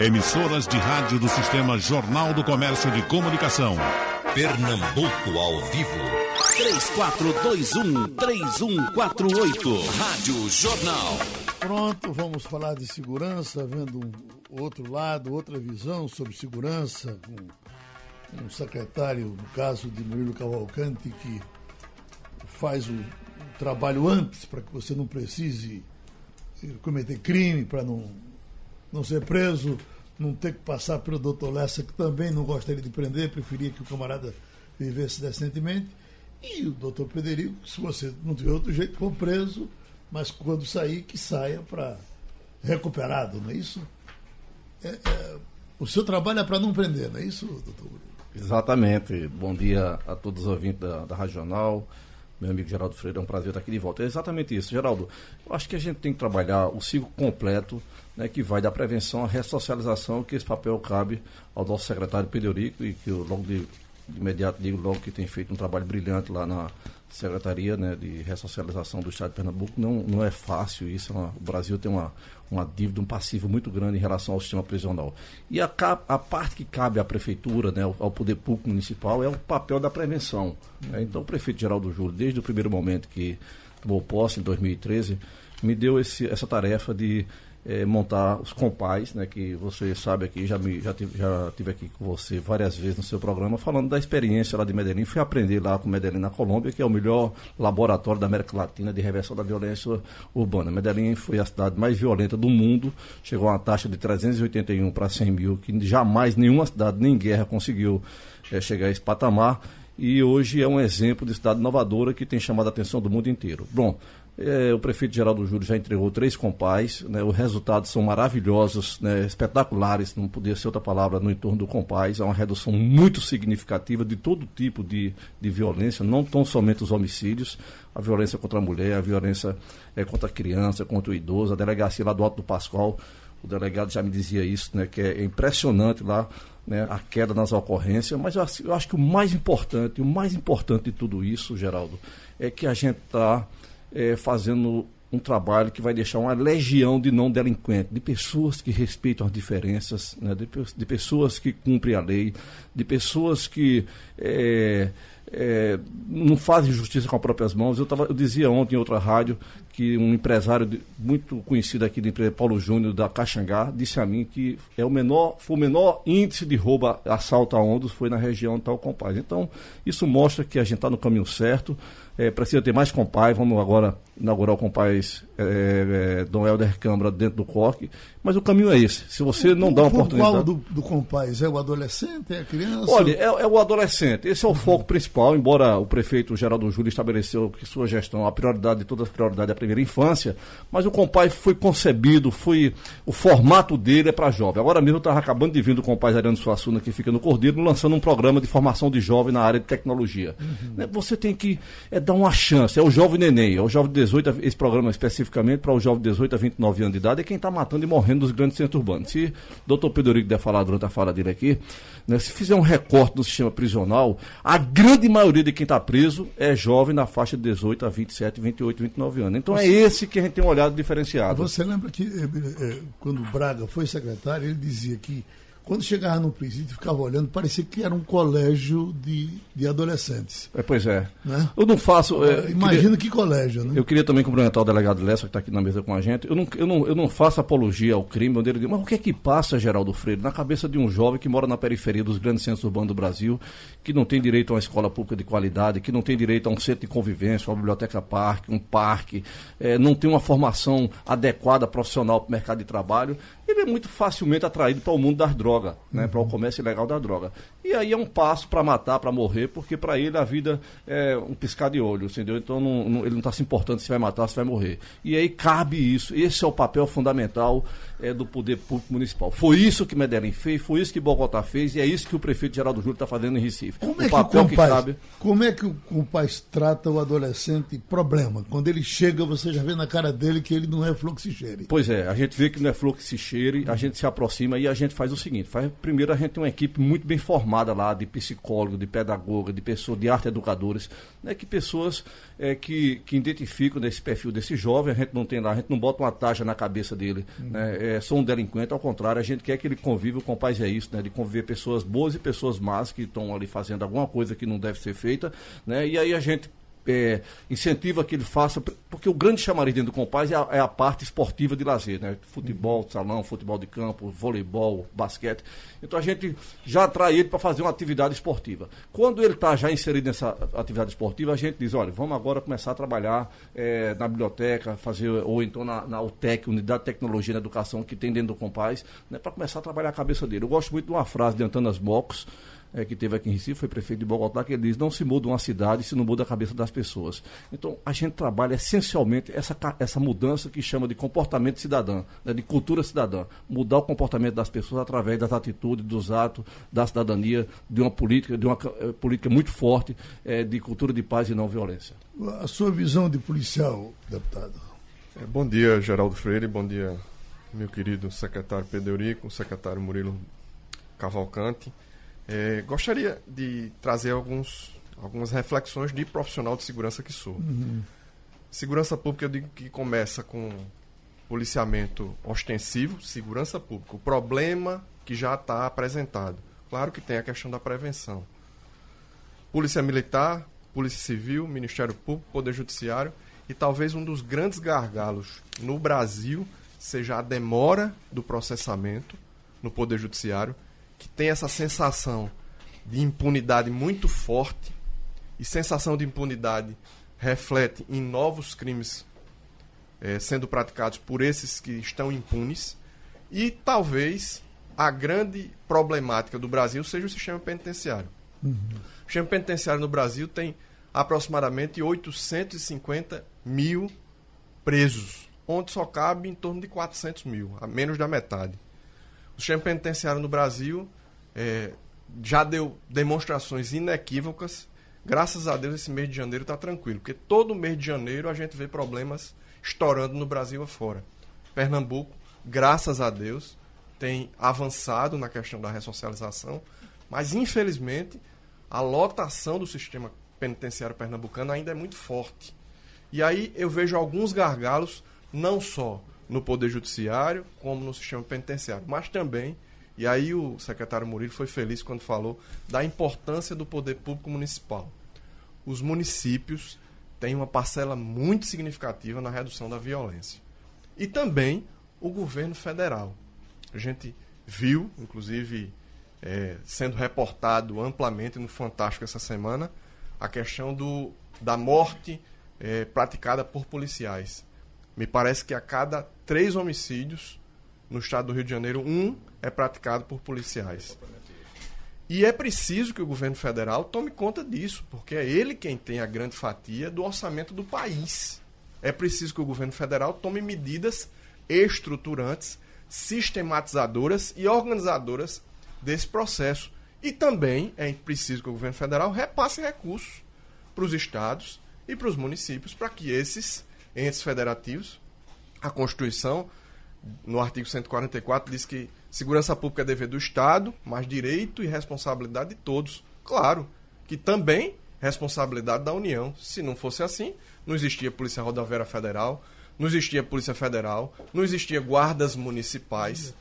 Emissoras de rádio do Sistema Jornal do Comércio de Comunicação. Pernambuco ao vivo. 3421-3148. Rádio Jornal. Pronto, vamos falar de segurança, vendo um outro lado, outra visão sobre segurança, com um secretário, no caso de Murilo Cavalcante, que faz o trabalho antes para que você não precise cometer crime, para não, não ser preso, não ter que passar pelo doutor Lessa, que também não gostaria de prender, preferia que o camarada vivesse decentemente. E o doutor Frederico, se você não tiver outro jeito, for preso, mas quando sair, que saia para recuperado, não é isso? É, é, o seu trabalho é para não prender, não é isso, doutor? Exatamente. Bom dia a todos os ouvintes da, da Regional. Meu amigo Geraldo Freire, é um prazer estar aqui de volta. É exatamente isso, Geraldo. Eu acho que a gente tem que trabalhar o ciclo completo, né, que vai da prevenção à ressocialização, que esse papel cabe ao nosso secretário Pederico, e que eu logo de, de imediato digo logo que tem feito um trabalho brilhante lá na Secretaria né, de Ressocialização do Estado de Pernambuco. Não, não é fácil isso. É uma, o Brasil tem uma, uma dívida, um passivo muito grande em relação ao sistema prisional. E a, a parte que cabe à Prefeitura, né, ao, ao Poder Público Municipal, é o papel da prevenção. Né? Então, o prefeito Geraldo Júlio, desde o primeiro momento que tomou posse, em 2013, me deu esse, essa tarefa de é, montar os compais, né, que você sabe aqui, já, me, já, tive, já tive aqui com você várias vezes no seu programa, falando da experiência lá de Medellín. Fui aprender lá com Medellín na Colômbia, que é o melhor laboratório da América Latina de reversão da violência urbana. Medellín foi a cidade mais violenta do mundo, chegou a uma taxa de 381 para 100 mil, que jamais nenhuma cidade, nem guerra, conseguiu é, chegar a esse patamar. E hoje é um exemplo de cidade inovadora que tem chamado a atenção do mundo inteiro. Bom, é, o prefeito Geraldo Júlio já entregou três compais, né, os resultados são maravilhosos, né, espetaculares, não podia ser outra palavra, no entorno do compais. É uma redução muito significativa de todo tipo de, de violência, não tão somente os homicídios, a violência contra a mulher, a violência é, contra a criança, contra o idoso, a delegacia lá do Alto do Pascoal, o delegado já me dizia isso, né, que é impressionante lá né, a queda nas ocorrências, mas eu acho, eu acho que o mais importante, o mais importante de tudo isso, Geraldo, é que a gente está é, fazendo um trabalho que vai deixar uma legião de não delinquentes, de pessoas que respeitam as diferenças, né, de, de, pessoas que cumprem a lei, de pessoas que é, é, não fazem justiça com as próprias mãos. Eu, tava, eu dizia ontem em outra rádio que um empresário de, muito conhecido aqui da empresa, Paulo Júnior, da Caxangá, disse a mim que é o menor, foi o menor índice de roubo, assalto a ondas foi na região tal compás. Então, isso mostra que a gente está no caminho certo. É, precisa ter mais compais, vamos agora inaugurar o compais é, é, Dom Helder Câmara dentro do COC, mas o caminho é esse. Se você não dá uma oportunidade. Qual do, do compais? É o adolescente? É a criança? Olha, é, é o adolescente. Esse é o uhum. foco principal, embora o prefeito Geraldo Júlio estabeleceu que sua gestão, a prioridade de todas as prioridades é a primeira infância, mas o compais foi concebido, foi o formato dele é para jovem. Agora mesmo eu estava acabando de vir do compais Ariano Suassuna, que fica no Cordeiro, lançando um programa de formação de jovem na área de tecnologia. Uhum. Né, você tem que é, dar uma chance, é o jovem neném, é o jovem 18, esse programa especificamente para o jovem 18 a 29 anos de idade, é quem está matando e morrendo nos grandes centros urbanos. Se o doutor Pedro der falar durante a fala dele aqui, né, se fizer um recorte do sistema prisional, a grande maioria de quem está preso é jovem na faixa de 18 a 27, 28, 29 anos. Então é esse que a gente tem um olhado diferenciado. Você lembra que eh, quando o Braga foi secretário, ele dizia que quando chegava no presídio, ficava olhando, parecia que era um colégio de, de adolescentes. É, pois é. Né? Eu não faço. É, Imagina que colégio, né? Eu queria também cumprimentar o delegado Lessa, que está aqui na mesa com a gente. Eu não, eu, não, eu não faço apologia ao crime, onde ele diz, mas o que é que passa, Geraldo Freire, na cabeça de um jovem que mora na periferia dos grandes centros urbanos do Brasil, que não tem direito a uma escola pública de qualidade, que não tem direito a um centro de convivência, uma biblioteca parque, um parque, é, não tem uma formação adequada profissional para o mercado de trabalho ele é muito facilmente atraído para o mundo das drogas, né, para o comércio ilegal da droga. E aí é um passo para matar, para morrer, porque para ele a vida é um piscar de olho, entendeu? Então não, não, ele não está se importando se vai matar, se vai morrer. E aí cabe isso. Esse é o papel fundamental é, do poder público municipal. Foi isso que Medellín fez, foi isso que Bogotá fez e é isso que o prefeito Geraldo Júlio está fazendo em Recife. Como é o papel que, o compaz, que cabe. Como é que o compás trata o adolescente problema? Quando ele chega, você já vê na cara dele que ele não é fluxicheire. Pois é, a gente vê que não é fluxicheire, a gente se aproxima e a gente faz o seguinte seguinte, faz, primeiro a gente tem uma equipe muito bem formada lá, de psicólogo, de pedagoga, de pessoas, de arte educadores, né, que pessoas é, que, que identificam nesse perfil desse jovem, a gente não tem lá, a gente não bota uma taxa na cabeça dele, uhum. né, é, sou um delinquente, ao contrário, a gente quer que ele conviva com o paz é isso, né, de conviver pessoas boas e pessoas más que estão ali fazendo alguma coisa que não deve ser feita, né, e aí a gente é, incentiva que ele faça, porque o grande chamariz dentro do Compaz é a, é a, parte esportiva de lazer, né? Futebol salão, futebol de campo, voleibol, basquete. Então a gente já atrai ele para fazer uma atividade esportiva. Quando ele está já inserido nessa atividade esportiva, a gente diz, olha, vamos agora começar a trabalhar é, na biblioteca, fazer, ou então na, na UTEC, Unidade de Tecnologia e Educação, que tem dentro do Compaz, né, para começar a trabalhar a cabeça dele. Eu gosto muito de uma frase de Antanas Mocos, é, que teve aqui em Recife, foi prefeito de Bogotá, que ele diz, não se muda uma cidade se não muda a cabeça das pessoas. Então, a gente trabalha essencialmente essa, essa mudança que chama de comportamento cidadão, né, de cultura cidadã. Mudar o comportamento das pessoas através das atitudes, dos atos, da cidadania, de uma política, de uma uh, política muito forte é, de cultura de paz e não violência. A sua visão de policial, deputado? É, bom dia, Geraldo Freire, bom dia, meu querido secretário Pedro Eurico, secretário Murilo Cavalcante. É, gostaria de trazer alguns, algumas reflexões de profissional de segurança que sou. Uhum. Segurança pública, eu digo que começa com policiamento ostensivo, segurança pública. O problema que já está apresentado. Claro que tem a questão da prevenção. Polícia Militar, Polícia Civil, Ministério Público, Poder Judiciário e talvez um dos grandes gargalos no Brasil seja a demora do processamento no Poder Judiciário que tem essa sensação de impunidade muito forte, e sensação de impunidade reflete em novos crimes é, sendo praticados por esses que estão impunes, e talvez a grande problemática do Brasil seja o sistema penitenciário. Uhum. O sistema penitenciário no Brasil tem aproximadamente 850 mil presos, onde só cabe em torno de 400 mil, a menos da metade. O sistema penitenciário no Brasil é, já deu demonstrações inequívocas. Graças a Deus, esse mês de janeiro está tranquilo, porque todo mês de janeiro a gente vê problemas estourando no Brasil afora. Pernambuco, graças a Deus, tem avançado na questão da ressocialização, mas infelizmente a lotação do sistema penitenciário pernambucano ainda é muito forte. E aí eu vejo alguns gargalos, não só no Poder Judiciário, como no sistema penitenciário, mas também, e aí o secretário Murilo foi feliz quando falou da importância do poder público municipal. Os municípios têm uma parcela muito significativa na redução da violência. E também o governo federal. A gente viu, inclusive, é, sendo reportado amplamente no Fantástico essa semana, a questão do, da morte é, praticada por policiais. Me parece que a cada três homicídios no estado do Rio de Janeiro, um é praticado por policiais. E é preciso que o governo federal tome conta disso, porque é ele quem tem a grande fatia do orçamento do país. É preciso que o governo federal tome medidas estruturantes, sistematizadoras e organizadoras desse processo. E também é preciso que o governo federal repasse recursos para os estados e para os municípios para que esses entes federativos. A Constituição, no artigo 144, diz que segurança pública é dever do Estado, mas direito e responsabilidade de todos. Claro que também responsabilidade da União. Se não fosse assim, não existia Polícia Rodoviária Federal, não existia Polícia Federal, não existia guardas municipais.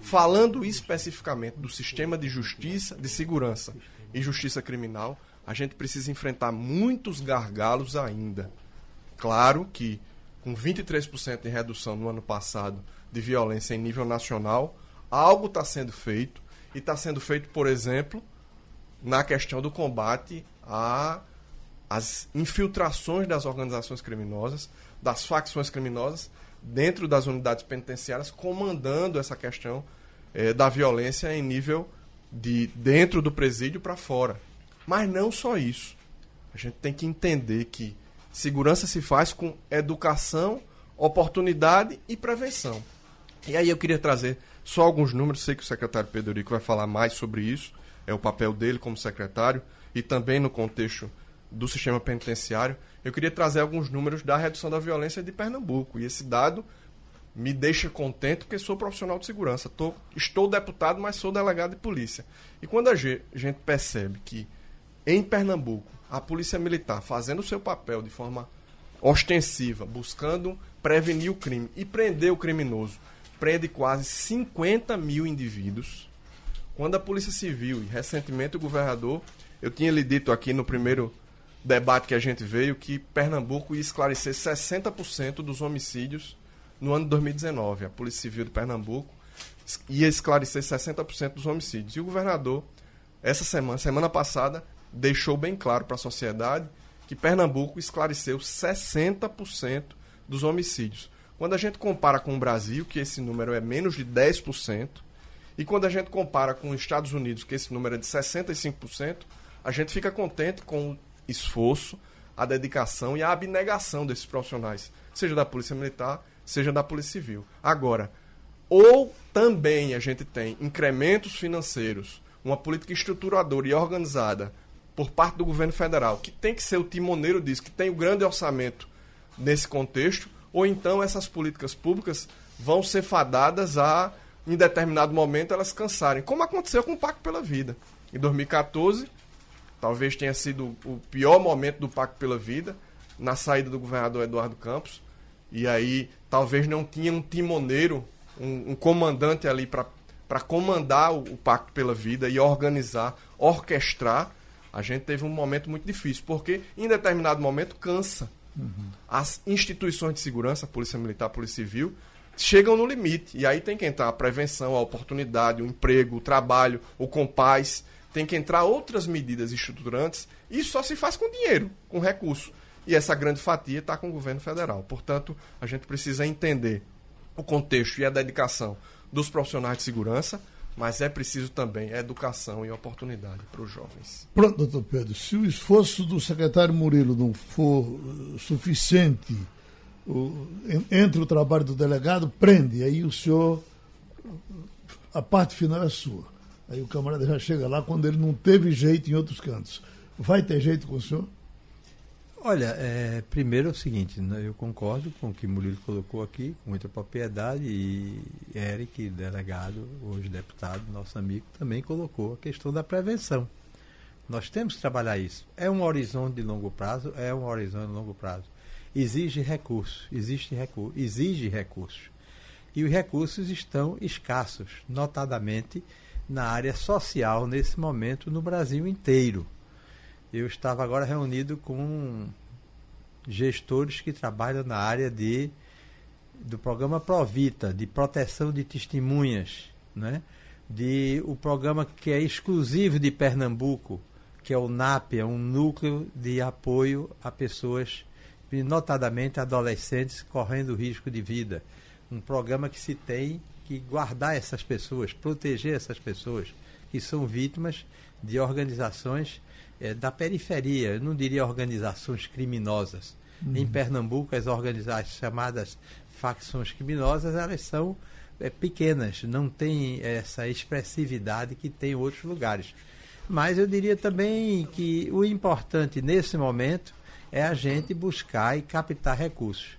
Falando especificamente do sistema de justiça, de segurança e justiça criminal, a gente precisa enfrentar muitos gargalos ainda. Claro que com 23% de redução no ano passado de violência em nível nacional, algo está sendo feito. E está sendo feito, por exemplo, na questão do combate às infiltrações das organizações criminosas, das facções criminosas, dentro das unidades penitenciárias, comandando essa questão é, da violência em nível de dentro do presídio para fora. Mas não só isso. A gente tem que entender que Segurança se faz com educação, oportunidade e prevenção. E aí eu queria trazer só alguns números, sei que o secretário Pedro Rico vai falar mais sobre isso, é o papel dele como secretário, e também no contexto do sistema penitenciário. Eu queria trazer alguns números da redução da violência de Pernambuco. E esse dado me deixa contente porque sou profissional de segurança. Tô, estou deputado, mas sou delegado de polícia. E quando a gente percebe que em Pernambuco a polícia militar fazendo o seu papel de forma ostensiva, buscando prevenir o crime e prender o criminoso, prende quase 50 mil indivíduos. Quando a Polícia Civil e recentemente o governador, eu tinha lhe dito aqui no primeiro debate que a gente veio que Pernambuco ia esclarecer 60% dos homicídios no ano de 2019. A Polícia Civil de Pernambuco ia esclarecer 60% dos homicídios. E o governador, essa semana, semana passada, deixou bem claro para a sociedade que Pernambuco esclareceu 60% dos homicídios. Quando a gente compara com o Brasil, que esse número é menos de 10%, e quando a gente compara com os Estados Unidos, que esse número é de 65%, a gente fica contente com o esforço, a dedicação e a abnegação desses profissionais, seja da Polícia Militar, seja da Polícia Civil. Agora, ou também a gente tem incrementos financeiros, uma política estruturadora e organizada por parte do governo federal, que tem que ser o timoneiro disso, que tem o grande orçamento nesse contexto, ou então essas políticas públicas vão ser fadadas a, em determinado momento, elas cansarem, como aconteceu com o Pacto pela Vida. Em 2014, talvez tenha sido o pior momento do Pacto pela Vida, na saída do governador Eduardo Campos, e aí talvez não tinha um timoneiro, um, um comandante ali para comandar o, o Pacto pela Vida e organizar, orquestrar a gente teve um momento muito difícil, porque em determinado momento cansa. Uhum. As instituições de segurança, Polícia Militar, Polícia Civil, chegam no limite. E aí tem que entrar a prevenção, a oportunidade, o emprego, o trabalho, o compás. Tem que entrar outras medidas estruturantes. Isso só se faz com dinheiro, com recurso. E essa grande fatia está com o governo federal. Portanto, a gente precisa entender o contexto e a dedicação dos profissionais de segurança mas é preciso também educação e oportunidade para os jovens. Pronto, doutor Pedro. Se o esforço do secretário Murilo não for uh, suficiente uh, entre o trabalho do delegado, prende. Aí o senhor. A parte final é sua. Aí o camarada já chega lá quando ele não teve jeito em outros cantos. Vai ter jeito com o senhor? Olha, é, primeiro é o seguinte, né, eu concordo com o que Murilo colocou aqui, com muita propriedade, e Eric, delegado, hoje deputado, nosso amigo, também colocou a questão da prevenção. Nós temos que trabalhar isso. É um horizonte de longo prazo, é um horizonte de longo prazo. Exige recursos, existe recurso, exige recursos. E os recursos estão escassos, notadamente na área social nesse momento no Brasil inteiro eu estava agora reunido com gestores que trabalham na área de do programa Provita, de proteção de testemunhas, né? de o programa que é exclusivo de Pernambuco, que é o NAP, é um núcleo de apoio a pessoas, notadamente adolescentes correndo risco de vida. Um programa que se tem que guardar essas pessoas, proteger essas pessoas que são vítimas de organizações é, da periferia, eu não diria organizações criminosas. Uhum. Em Pernambuco, as organizações chamadas facções criminosas, elas são é, pequenas, não têm essa expressividade que tem em outros lugares. Mas eu diria também que o importante nesse momento é a gente buscar e captar recursos.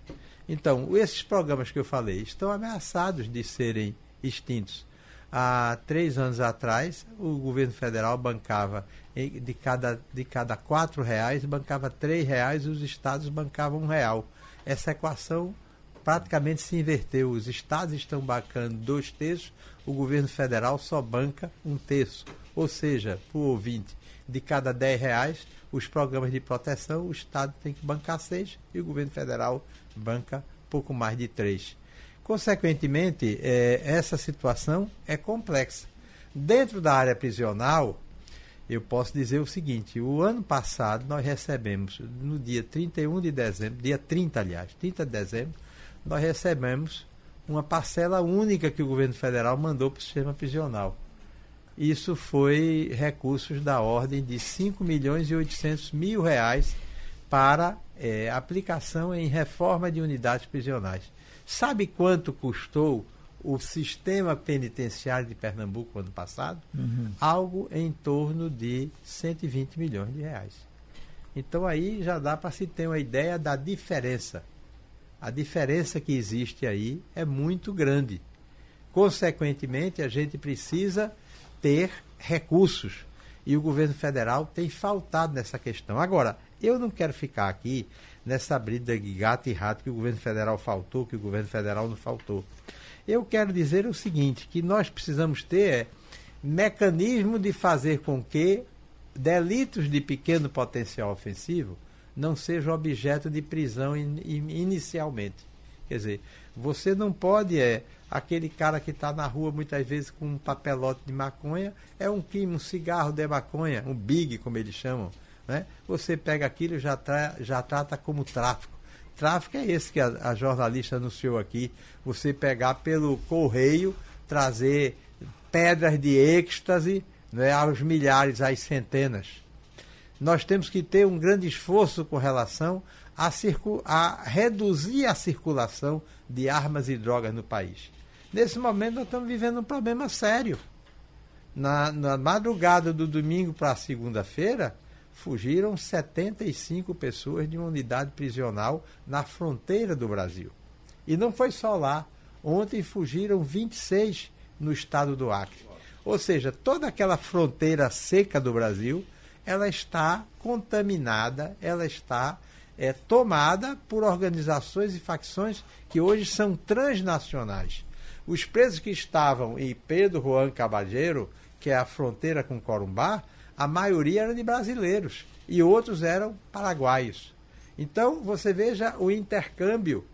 Então, esses programas que eu falei estão ameaçados de serem extintos. Há três anos atrás, o governo federal bancava de cada, de cada quatro reais, bancava três reais e os estados bancavam um real. Essa equação praticamente se inverteu. Os estados estão bancando dois terços, o governo federal só banca um terço. Ou seja, para o ouvinte, de cada dez reais, os programas de proteção, o estado tem que bancar seis e o governo federal banca pouco mais de três. Consequentemente, é, essa situação é complexa. Dentro da área prisional, eu posso dizer o seguinte: o ano passado nós recebemos, no dia 31 de dezembro, dia 30, aliás, 30 de dezembro, nós recebemos uma parcela única que o governo federal mandou para o sistema prisional. Isso foi recursos da ordem de 5 milhões e 800 mil reais para é, aplicação em reforma de unidades prisionais. Sabe quanto custou o sistema penitenciário de Pernambuco ano passado? Uhum. Algo em torno de 120 milhões de reais. Então aí já dá para se ter uma ideia da diferença A diferença que existe aí é muito grande. Consequentemente, a gente precisa ter recursos. E o governo federal tem faltado nessa questão. Agora, eu não quero ficar aqui nessa briga de gato e rato que o governo federal faltou, que o governo federal não faltou. Eu quero dizer o seguinte, que nós precisamos ter é, mecanismo de fazer com que delitos de pequeno potencial ofensivo não sejam objeto de prisão in, in, inicialmente. Quer dizer, você não pode é aquele cara que está na rua muitas vezes com um papelote de maconha, é um crime, um cigarro de maconha, um big, como eles chamam. Né? Você pega aquilo e já, tra já trata como tráfico. Tráfico é esse que a, a jornalista anunciou aqui. Você pegar pelo correio, trazer pedras de êxtase né, aos milhares, às centenas. Nós temos que ter um grande esforço com relação a, a reduzir a circulação de armas e drogas no país. Nesse momento, nós estamos vivendo um problema sério. Na, na madrugada do domingo para segunda-feira, fugiram 75 pessoas de uma unidade prisional na fronteira do Brasil. E não foi só lá. Ontem fugiram 26 no estado do Acre. Ou seja, toda aquela fronteira seca do Brasil, ela está contaminada, ela está é, tomada por organizações e facções que hoje são transnacionais. Os presos que estavam em Pedro Juan Cabalheiro, que é a fronteira com Corumbá, a maioria era de brasileiros e outros eram paraguaios. Então, você veja o intercâmbio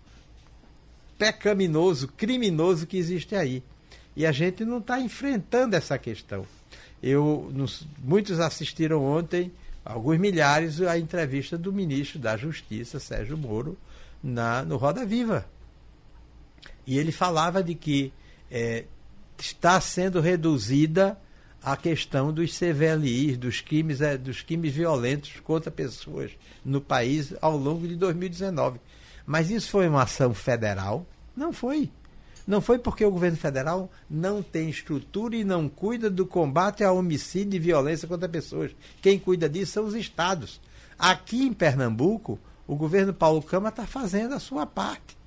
pecaminoso, criminoso que existe aí. E a gente não está enfrentando essa questão. Eu, nos, muitos assistiram ontem, alguns milhares, a entrevista do ministro da Justiça, Sérgio Moro, na, no Roda Viva. E ele falava de que é, está sendo reduzida a questão dos CVLIs, dos crimes, é, dos crimes violentos contra pessoas no país ao longo de 2019. Mas isso foi uma ação federal? Não foi. Não foi porque o governo federal não tem estrutura e não cuida do combate ao homicídio e violência contra pessoas. Quem cuida disso são os estados. Aqui em Pernambuco, o governo Paulo Câmara está fazendo a sua parte.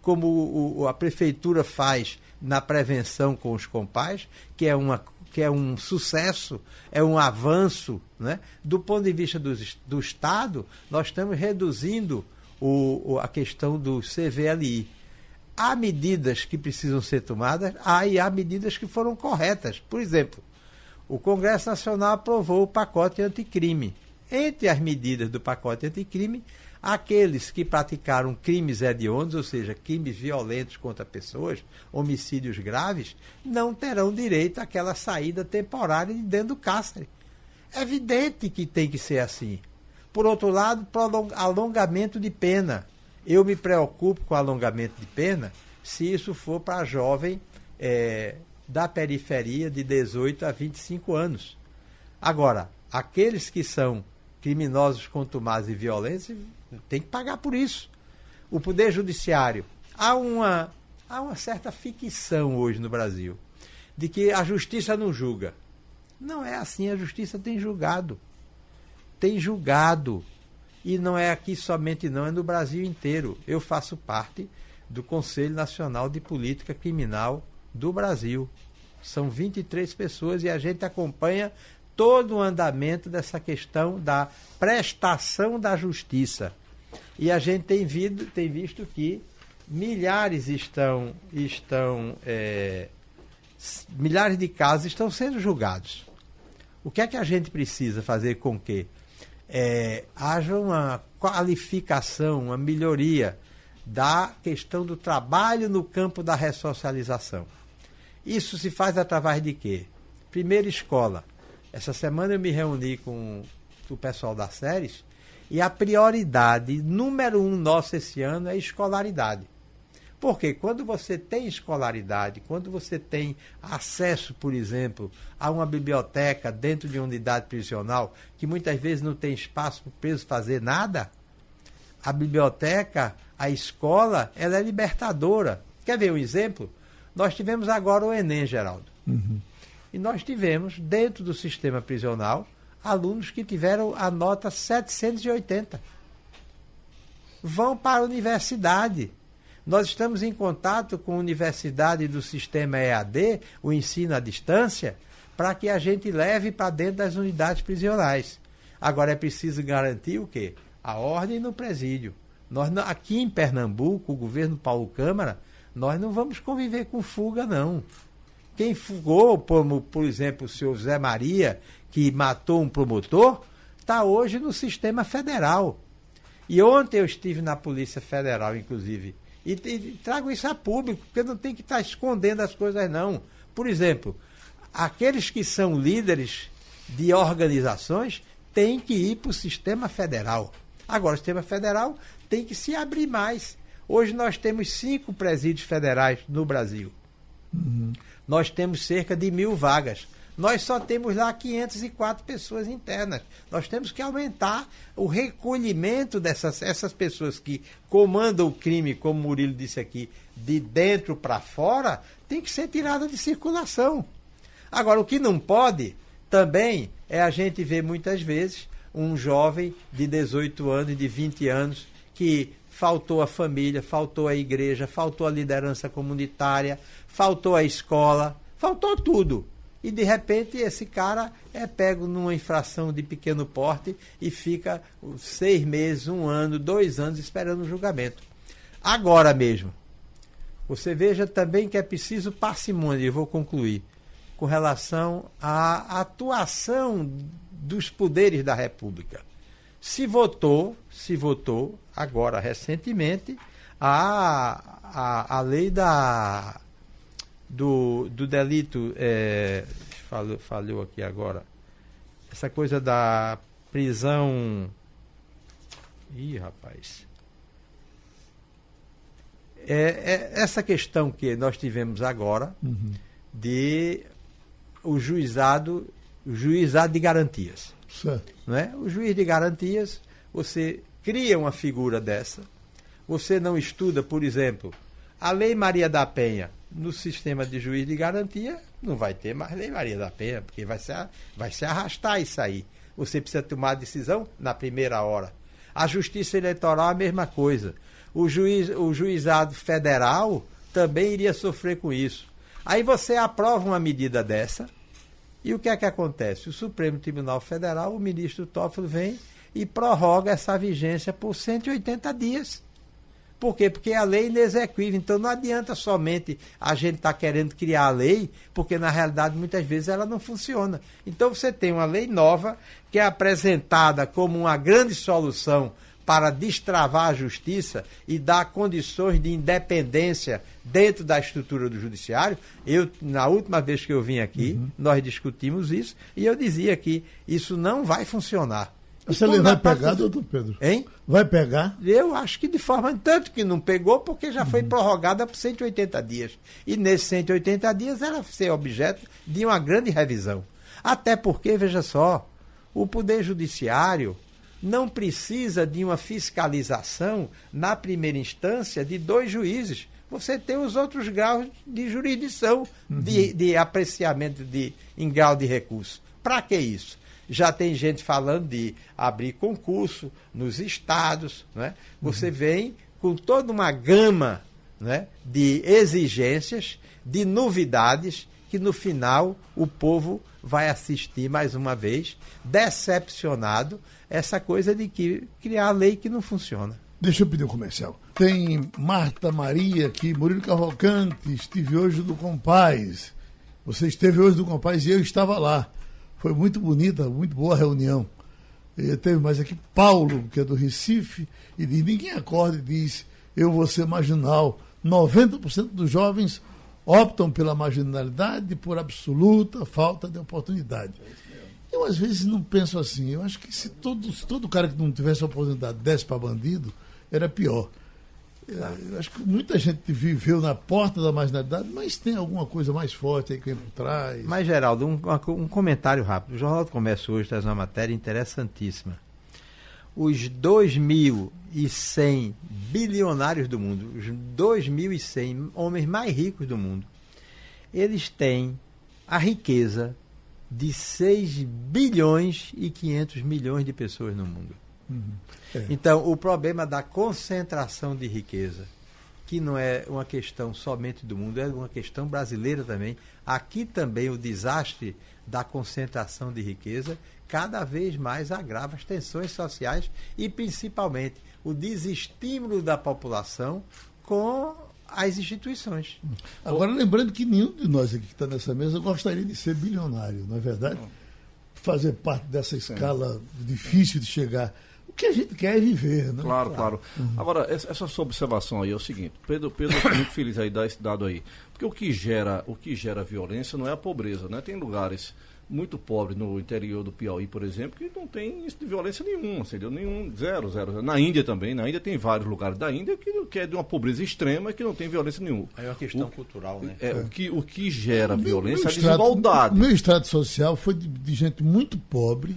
Como o, o, a prefeitura faz na prevenção com os compais, que é uma que é um sucesso, é um avanço. Né? Do ponto de vista do, do Estado, nós estamos reduzindo o, a questão do CVLI. Há medidas que precisam ser tomadas, há e há medidas que foram corretas. Por exemplo, o Congresso Nacional aprovou o pacote anticrime. Entre as medidas do pacote anticrime Aqueles que praticaram crimes hediondos, ou seja, crimes violentos contra pessoas, homicídios graves, não terão direito àquela saída temporária de dentro do cárcere. É evidente que tem que ser assim. Por outro lado, alongamento de pena. Eu me preocupo com alongamento de pena se isso for para jovem é, da periferia de 18 a 25 anos. Agora, aqueles que são criminosos contumazes e violentos tem que pagar por isso. O Poder Judiciário. Há uma, há uma certa ficção hoje no Brasil de que a justiça não julga. Não é assim, a justiça tem julgado. Tem julgado. E não é aqui somente, não, é no Brasil inteiro. Eu faço parte do Conselho Nacional de Política Criminal do Brasil. São 23 pessoas e a gente acompanha todo o andamento dessa questão da prestação da justiça. E a gente tem, vido, tem visto que milhares estão, estão é, milhares de casos estão sendo julgados. O que é que a gente precisa fazer com que é, haja uma qualificação, uma melhoria da questão do trabalho no campo da ressocialização? Isso se faz através de quê? Primeiro, escola. Essa semana eu me reuni com o pessoal das séries e a prioridade número um nossa esse ano é escolaridade. Porque quando você tem escolaridade, quando você tem acesso, por exemplo, a uma biblioteca dentro de uma unidade prisional, que muitas vezes não tem espaço para o preso fazer nada, a biblioteca, a escola, ela é libertadora. Quer ver um exemplo? Nós tivemos agora o Enem, Geraldo. Uhum. E nós tivemos, dentro do sistema prisional, alunos que tiveram a nota 780. Vão para a universidade. Nós estamos em contato com a universidade do sistema EAD, o ensino à distância, para que a gente leve para dentro das unidades prisionais. Agora é preciso garantir o quê? A ordem no presídio. Nós, aqui em Pernambuco, o governo Paulo Câmara, nós não vamos conviver com fuga, não. Quem fugou, como, por exemplo, o senhor Zé Maria, que matou um promotor, está hoje no sistema federal. E ontem eu estive na Polícia Federal, inclusive, e, e trago isso a público, porque não tem que estar tá escondendo as coisas, não. Por exemplo, aqueles que são líderes de organizações têm que ir para o sistema federal. Agora, o sistema federal tem que se abrir mais. Hoje nós temos cinco presídios federais no Brasil. Uhum. Nós temos cerca de mil vagas. Nós só temos lá 504 pessoas internas. Nós temos que aumentar o recolhimento dessas essas pessoas que comandam o crime, como o Murilo disse aqui, de dentro para fora, tem que ser tirada de circulação. Agora, o que não pode também é a gente ver muitas vezes um jovem de 18 anos, de 20 anos, que faltou a família, faltou a igreja, faltou a liderança comunitária, faltou a escola, faltou tudo e de repente esse cara é pego numa infração de pequeno porte e fica seis meses, um ano, dois anos esperando o julgamento. Agora mesmo, você veja também que é preciso parcimônia, e vou concluir, com relação à atuação dos poderes da República. Se votou, se votou agora recentemente a, a, a lei da do, do delito, é, falou, falhou aqui agora, essa coisa da prisão. Ih, rapaz. É, é essa questão que nós tivemos agora uhum. de o juizado, o juizado de garantias. Certo. Não é? O juiz de garantias, você cria uma figura dessa, você não estuda, por exemplo, a Lei Maria da Penha no sistema de juiz de garantia, não vai ter mais Lei Maria da Penha, porque vai se, vai se arrastar isso aí. Você precisa tomar a decisão na primeira hora. A Justiça Eleitoral a mesma coisa. O, juiz, o juizado federal também iria sofrer com isso. Aí você aprova uma medida dessa, e o que é que acontece? O Supremo Tribunal Federal, o ministro Toffoli vem e prorroga essa vigência por 180 dias. Por quê? Porque a lei é inexequível. Então não adianta somente a gente estar tá querendo criar a lei, porque na realidade muitas vezes ela não funciona. Então você tem uma lei nova que é apresentada como uma grande solução para destravar a justiça e dar condições de independência dentro da estrutura do judiciário. Eu, na última vez que eu vim aqui, uhum. nós discutimos isso e eu dizia que isso não vai funcionar. Essa lei vai pegar, doutor Pedro? Hein? Vai pegar? Eu acho que de forma. Tanto que não pegou, porque já foi uhum. prorrogada por 180 dias. E nesses 180 dias ela ser objeto de uma grande revisão. Até porque, veja só, o Poder Judiciário não precisa de uma fiscalização na primeira instância de dois juízes. Você tem os outros graus de jurisdição, uhum. de, de apreciamento de, em grau de recurso. Para que isso? Já tem gente falando de abrir concurso nos estados. Né? Você uhum. vem com toda uma gama né, de exigências, de novidades, que no final o povo vai assistir mais uma vez, decepcionado, essa coisa de que criar lei que não funciona. Deixa eu pedir um comercial. Tem Marta Maria aqui, Murilo Cavalcante, estive hoje do Compaz. Você esteve hoje do Compaz e eu estava lá. Foi muito bonita, muito boa a reunião. E teve mais aqui Paulo, que é do Recife, e diz, ninguém acorda e diz, eu vou ser marginal. 90% dos jovens optam pela marginalidade por absoluta falta de oportunidade. Eu às vezes não penso assim, eu acho que se todo, se todo cara que não tivesse oportunidade desse para bandido, era pior. Eu acho que muita gente viveu na porta da marginalidade, mas tem alguma coisa mais forte aí que vem por trás. Mas, Geraldo, um, um comentário rápido. O Jornal do Comércio hoje traz uma matéria interessantíssima. Os 2.100 bilionários do mundo, os 2.100 homens mais ricos do mundo, eles têm a riqueza de 6 bilhões e 500 milhões de pessoas no mundo. Uhum. É. Então, o problema da concentração de riqueza, aqui não é uma questão somente do mundo, é uma questão brasileira também. Aqui também o desastre da concentração de riqueza cada vez mais agrava as tensões sociais e principalmente o desestímulo da população com as instituições. Agora, lembrando que nenhum de nós aqui que está nessa mesa gostaria de ser bilionário, não é verdade? Fazer parte dessa escala difícil de chegar. O que a gente quer é viver, né? Claro, claro. Uhum. Agora, essa sua observação aí é o seguinte, Pedro, Pedro é muito feliz aí dar esse dado aí. Porque o que gera, o que gera violência não é a pobreza, né? Tem lugares muito pobres no interior do Piauí, por exemplo, que não tem isso de violência nenhuma, entendeu? Nenhum, zero, zero, zero. Na Índia também, na Índia tem vários lugares da Índia que, que é de uma pobreza extrema e que não tem violência nenhuma. Aí é uma questão o, cultural, né? É, é, O, que, o que gera violência é a desigualdade. O meu estado social foi de, de gente muito pobre,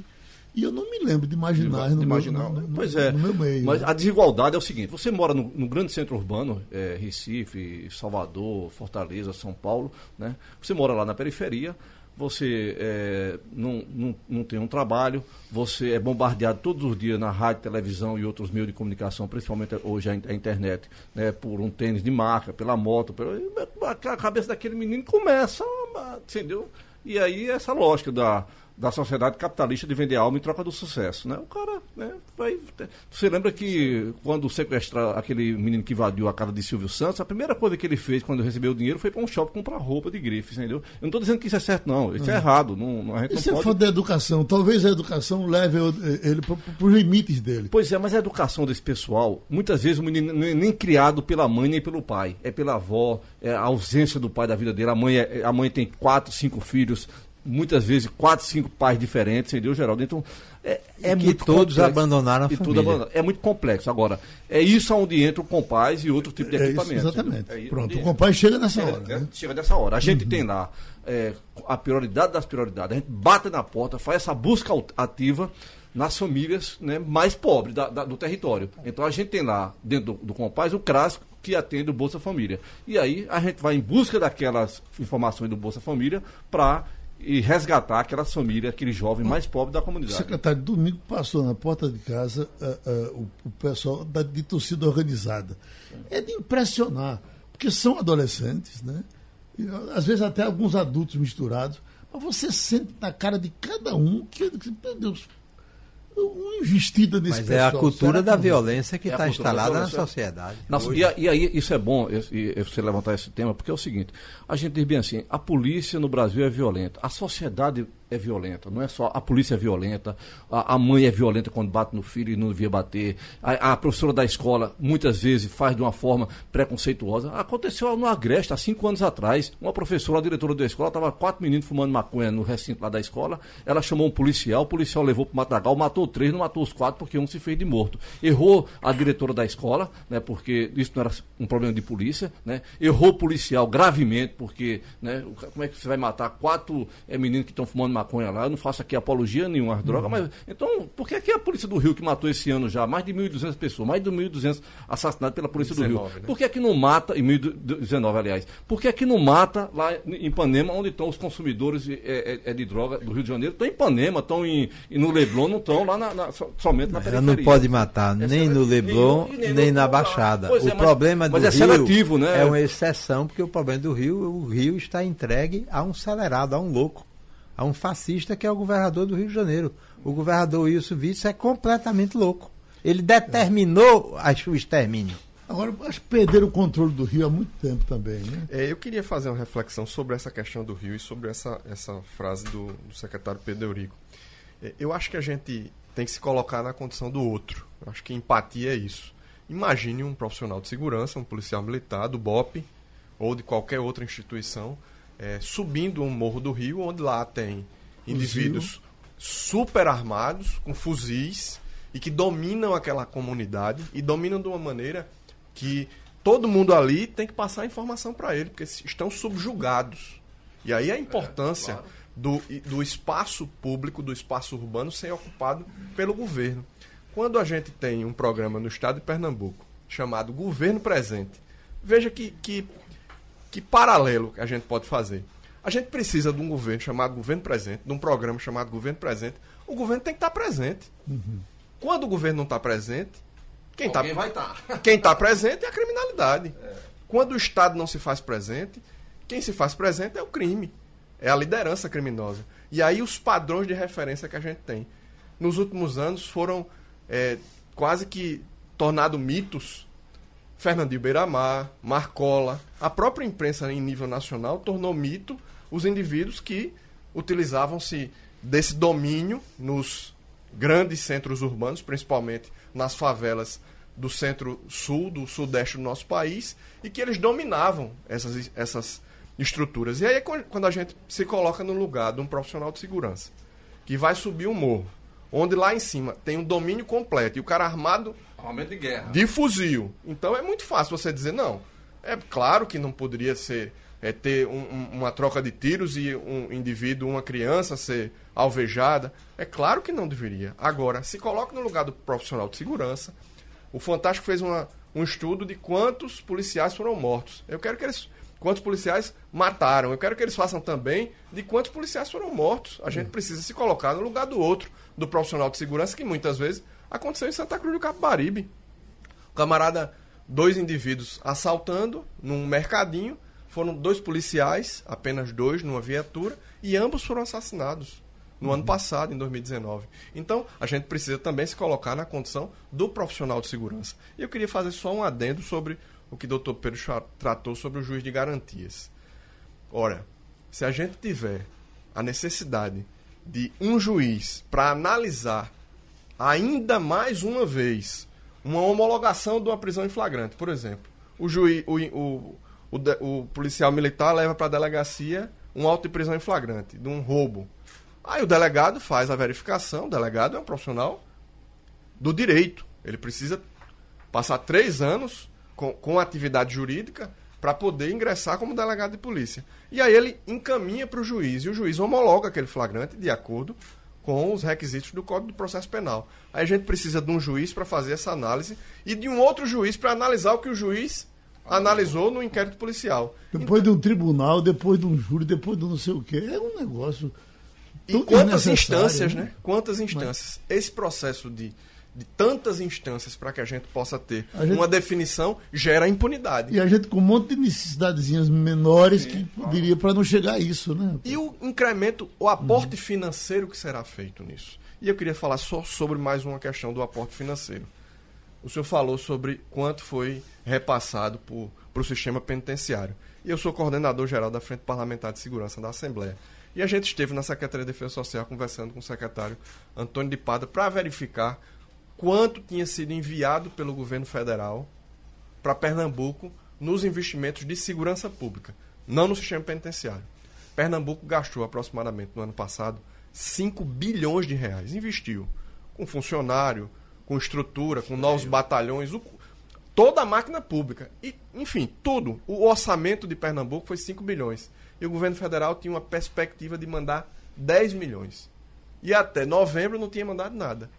e eu não me lembro de imaginar, de, no, imaginar. Meu, no, pois é, no meu meio. Mas a desigualdade é o seguinte: você mora no, no grande centro urbano, é, Recife, Salvador, Fortaleza, São Paulo, né? Você mora lá na periferia, você é, não, não, não tem um trabalho, você é bombardeado todos os dias na rádio, televisão e outros meios de comunicação, principalmente hoje a, internet, né, por um tênis de marca, pela moto, pela, a cabeça daquele menino começa, entendeu? E aí essa lógica da da sociedade capitalista de vender alma em troca do sucesso, né? O cara, né, vai... Você lembra que quando sequestrar aquele menino que invadiu a casa de Silvio Santos, a primeira coisa que ele fez quando recebeu o dinheiro foi para um shopping comprar roupa de grife, entendeu? Eu não estou dizendo que isso é certo, não. Isso uhum. é errado. Não, a gente isso não é pode... da educação. Talvez a educação leve ele para os limites dele. Pois é, mas a educação desse pessoal, muitas vezes o menino não é nem criado pela mãe nem pelo pai. É pela avó, é a ausência do pai da vida dele. A mãe, é, a mãe tem quatro, cinco filhos, muitas vezes quatro, cinco pais diferentes, entendeu, Geraldo? Então, é, é que muito todos complexo. abandonaram a e família. É muito complexo. Agora, é isso onde entra o compás e outro tipo de é equipamento. Isso, exatamente. É Pronto, o compás chega nessa é, hora. Né? Chega nessa hora. A gente uhum. tem lá é, a prioridade das prioridades. A gente bate na porta, faz essa busca ativa nas famílias né, mais pobres da, da, do território. Então a gente tem lá, dentro do, do Compaz, o CRAS, que atende o Bolsa Família. E aí a gente vai em busca daquelas informações do Bolsa Família para e resgatar aquelas famílias, aquele jovem mais pobre da comunidade. Secretário, domingo passou na porta de casa uh, uh, o, o, pessoal da, de torcida organizada. É de impressionar, porque são adolescentes, né? E, às vezes até alguns adultos misturados, mas você sente na cara de cada um que, meu Deus, uma investida nesse Mas pessoal. é a cultura da violência que está é instalada na sociedade. Nossa, e, e, aí, isso é bom e, você levantar esse tema, porque é o seguinte: a gente diz bem assim, a polícia no Brasil é violenta, a sociedade é violenta. Não é só a polícia é violenta, a, a mãe é violenta quando bate no filho e não devia bater. A, a, professora da escola muitas vezes faz de uma forma preconceituosa. Aconteceu no Agreste há cinco anos atrás. Uma professora, a diretora da escola, estava quatro meninos fumando maconha no recinto lá da escola. Ela chamou um policial, o policial levou para o matagal, matou três, não matou os quatro porque um se fez de morto. Errou a diretora da escola, né, porque isso não era um problema de polícia. Né? Errou o policial gravemente, porque né, como é que você vai matar quatro é, meninos que estão fumando maconha lá, eu não faço aqui apologia nenhuma às drogas, uhum. mas então, por que, que a polícia do Rio que matou esse ano já mais de 1.200 pessoas, mais de 1.200 assassinados pela polícia 19, do Rio? Né? Por que que não mata, em 2019, aliás, por que que não mata lá em Ipanema, onde estão os consumidores de, é, é, de droga do Rio de Janeiro? Estão em Ipanema, estão em, no Leblon, não estão lá na, na, somente na periferia. Ela não pode matar é nem no Leblon, nem, nem, nem na Baixada. Pois o é, problema mas, do mas é Rio seletivo, né? é uma exceção, porque o problema do Rio, o Rio está entregue a um acelerado, a um louco a um fascista que é o governador do Rio de Janeiro. O governador Wilson Witzel é completamente louco. Ele determinou é. o extermínio. Agora, acho que perderam o controle do Rio há muito tempo também, né? É, eu queria fazer uma reflexão sobre essa questão do Rio e sobre essa, essa frase do, do secretário Pedro Eurico. É, eu acho que a gente tem que se colocar na condição do outro. Eu acho que empatia é isso. Imagine um profissional de segurança, um policial militar, do BOP, ou de qualquer outra instituição, é, subindo um morro do Rio, onde lá tem indivíduos super armados, com fuzis, e que dominam aquela comunidade, e dominam de uma maneira que todo mundo ali tem que passar informação para ele, porque estão subjugados. E aí a importância é, claro. do, do espaço público, do espaço urbano ser ocupado pelo governo. Quando a gente tem um programa no estado de Pernambuco chamado Governo Presente, veja que, que que paralelo a gente pode fazer? A gente precisa de um governo chamado Governo Presente, de um programa chamado Governo Presente. O governo tem que estar presente. Uhum. Quando o governo não está presente, Quem está vai estar. Tá. Quem está presente é a criminalidade. É. Quando o Estado não se faz presente, quem se faz presente é o crime. É a liderança criminosa. E aí os padrões de referência que a gente tem. Nos últimos anos foram é, quase que tornado mitos. Fernandinho Beiramar, Marcola, a própria imprensa em nível nacional tornou mito os indivíduos que utilizavam-se desse domínio nos grandes centros urbanos, principalmente nas favelas do centro-sul, do sudeste do nosso país, e que eles dominavam essas, essas estruturas. E aí é quando a gente se coloca no lugar de um profissional de segurança, que vai subir um morro, onde lá em cima tem um domínio completo, e o cara armado de, guerra. de fuzil. Então é muito fácil você dizer, não, é claro que não poderia ser é, ter um, um, uma troca de tiros e um indivíduo, uma criança ser alvejada. É claro que não deveria. Agora, se coloca no lugar do profissional de segurança. O Fantástico fez uma, um estudo de quantos policiais foram mortos. Eu quero que eles. Quantos policiais mataram. Eu quero que eles façam também de quantos policiais foram mortos. A gente precisa se colocar no lugar do outro, do profissional de segurança, que muitas vezes aconteceu em Santa Cruz do Capibaribe. O camarada, dois indivíduos assaltando num mercadinho, foram dois policiais, apenas dois, numa viatura, e ambos foram assassinados no ano passado, em 2019. Então, a gente precisa também se colocar na condição do profissional de segurança. E eu queria fazer só um adendo sobre o que o doutor Pedro tratou sobre o juiz de garantias. Ora, se a gente tiver a necessidade de um juiz para analisar ainda mais uma vez uma homologação de uma prisão em flagrante, por exemplo, o juiz, o, o, o, o policial militar leva para a delegacia um auto de prisão em flagrante de um roubo Aí o delegado faz a verificação, o delegado é um profissional do direito. Ele precisa passar três anos com, com atividade jurídica para poder ingressar como delegado de polícia. E aí ele encaminha para o juiz e o juiz homologa aquele flagrante de acordo com os requisitos do Código do Processo Penal. Aí a gente precisa de um juiz para fazer essa análise e de um outro juiz para analisar o que o juiz analisou no inquérito policial. Depois então, de um tribunal, depois de um júri, depois de não sei o quê. É um negócio e quantas instâncias, né? né? Quantas instâncias? Mas... Esse processo de, de tantas instâncias para que a gente possa ter gente... uma definição gera impunidade. E a gente com um monte de necessidadezinhas menores Sim, que poderia para não chegar a isso, né? E o incremento, o aporte uhum. financeiro que será feito nisso. E eu queria falar só sobre mais uma questão do aporte financeiro. O senhor falou sobre quanto foi repassado para o sistema penitenciário. E eu sou coordenador geral da Frente Parlamentar de Segurança da Assembleia. E a gente esteve na Secretaria de Defesa Social conversando com o secretário Antônio de Pada para verificar quanto tinha sido enviado pelo governo federal para Pernambuco nos investimentos de segurança pública, não no sistema penitenciário. Pernambuco gastou aproximadamente no ano passado 5 bilhões de reais, investiu com funcionário, com estrutura, com novos batalhões, o, toda a máquina pública. E, enfim, tudo. O orçamento de Pernambuco foi 5 bilhões e o governo federal tinha uma perspectiva de mandar 10 milhões. E até novembro não tinha mandado nada.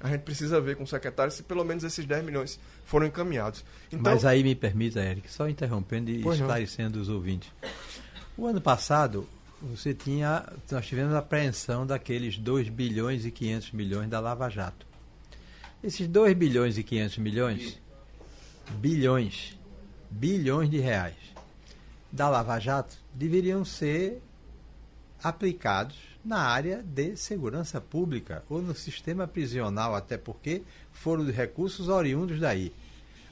A gente precisa ver com o secretário se pelo menos esses 10 milhões foram encaminhados. Então, Mas aí me permita, Eric, só interrompendo e esclarecendo não. os ouvintes. O ano passado, você tinha, nós tivemos a apreensão daqueles 2 bilhões e 500 milhões da Lava Jato. Esses 2 bilhões e 500 milhões, bilhões, bilhões de reais da Lava Jato deveriam ser aplicados na área de segurança pública ou no sistema prisional, até porque foram de recursos oriundos daí.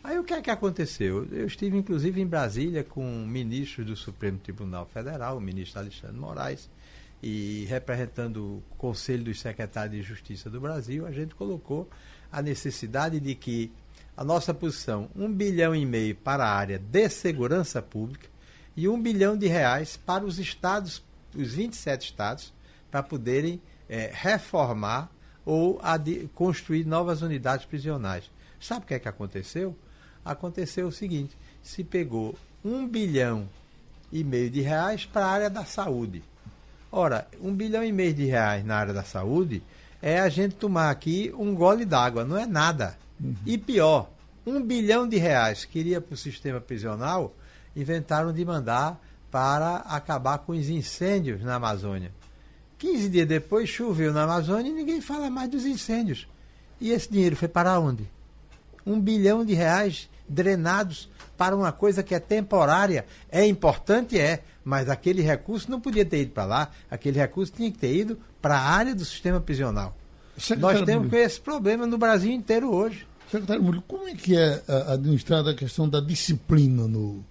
Aí o que é que aconteceu? Eu estive inclusive em Brasília com ministros do Supremo Tribunal Federal, o ministro Alexandre Moraes, e representando o Conselho dos Secretários de Justiça do Brasil, a gente colocou a necessidade de que a nossa posição, um bilhão e meio para a área de segurança pública, e um bilhão de reais para os estados, os 27 estados, para poderem é, reformar ou construir novas unidades prisionais. Sabe o que é que aconteceu? Aconteceu o seguinte: se pegou um bilhão e meio de reais para a área da saúde. Ora, um bilhão e meio de reais na área da saúde é a gente tomar aqui um gole d'água, não é nada. Uhum. E pior, um bilhão de reais que iria para o sistema prisional inventaram de mandar para acabar com os incêndios na Amazônia. 15 dias depois choveu na Amazônia e ninguém fala mais dos incêndios. E esse dinheiro foi para onde? um bilhão de reais drenados para uma coisa que é temporária. É importante, é, mas aquele recurso não podia ter ido para lá, aquele recurso tinha que ter ido para a área do sistema prisional. Secretário Nós temos Murilo. esse problema no Brasil inteiro hoje. Secretário Murilo, como é que é administrada a questão da disciplina no,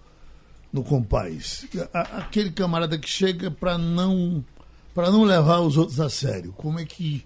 no Compaz? Aquele camarada que chega para não, não levar os outros a sério, como é que